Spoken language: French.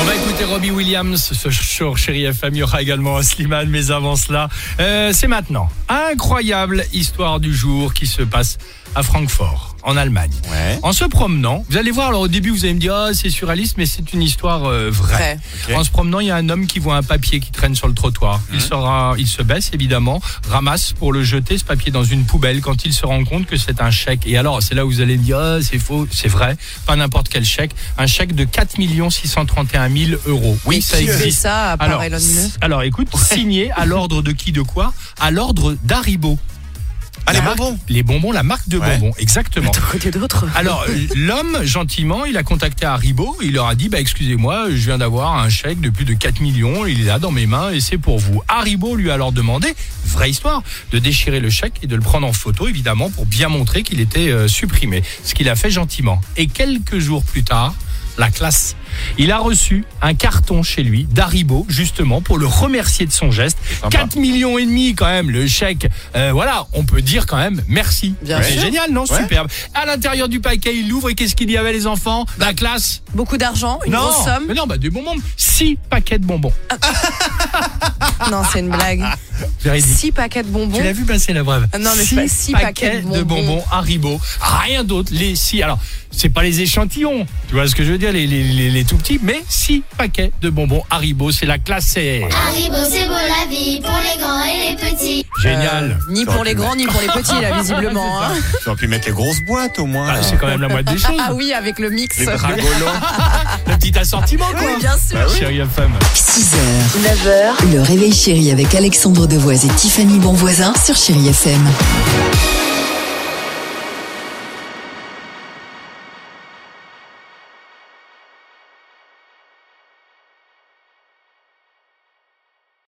On va écouter Robbie Williams ce sur Chéri FM. Il y aura également Slimane, mais avant cela, euh, c'est maintenant. Incroyable histoire du jour qui se passe à Francfort, en Allemagne. Ouais. En se promenant, vous allez voir, alors au début vous allez me dire, ah, c'est surréaliste, mais c'est une histoire euh, vraie. En se promenant, il y a un homme qui voit un papier qui traîne sur le trottoir. Il, sera, il se baisse évidemment, ramasse pour le jeter ce papier dans une poubelle quand il se rend compte que c'est un chèque. Et alors, c'est là où vous allez me dire, ah, c'est faux, c'est vrai, pas n'importe quel chèque, un chèque de 4 631 000 euros. Oui, ça Qui fait existe. ça à part Alors, Elon Musk alors écoute, signé à l'ordre de qui de quoi? À l'ordre d'Haribo. Ah, les marque- bonbons Les bonbons, la marque de Ouais. bonbons, exactement. Côté. Alors, euh, l'homme, gentiment, il a contacté Haribo, il leur a dit, bah, excusez-moi, je viens d'avoir un chèque de plus de 4 millions, il est là dans mes mains et c'est pour vous. Haribo lui a alors demandé, vraie histoire, de déchirer le chèque et de le prendre en photo, évidemment, pour bien montrer qu'il était euh, supprimé. Ce qu'il a fait gentiment. Et quelques jours plus tard, la classe. Il a reçu un carton chez lui d'Haribo, justement, pour le remercier de son geste. sympa. 4 millions et demi, quand même, le chèque. Euh, voilà, on peut dire quand même merci. Bien C'est sûr. génial, non? Ouais. Superbe. À l'intérieur du paquet, il l'ouvre et qu'est-ce qu'il y avait, les enfants? La classe Beaucoup d'argent, une grosse somme. Mais non, bah des bonbons. 6 paquets de bonbons. Non, c'est une blague. Six paquets de bonbons. Tu l'as vu passer la brève Ah non, mais c'est pas six paquets de bonbons. Haribo. Rien d'autre. Les six. Alors, c'est pas les échantillons. Tu vois ce que je veux dire, les, les, les, les tout petits, mais six paquets de bonbons Haribo. C'est la classe C. Haribo, c'est beau la vie pour les grands et les petits. Génial. Ni pour les grands, ni pour les petits, là, visiblement. hein. Tu aurais pu mettre les grosses boîtes au moins. Ah, c'est quand même la moitié des choses. Ah oui, avec le mix. Les. Le petit assortiment, quoi. Oui, bien sûr. Chérie FM. 6h, 9h, le réveil chéri avec Alexandre Devoise et Tiffany Bonvoisin sur Chéri FM.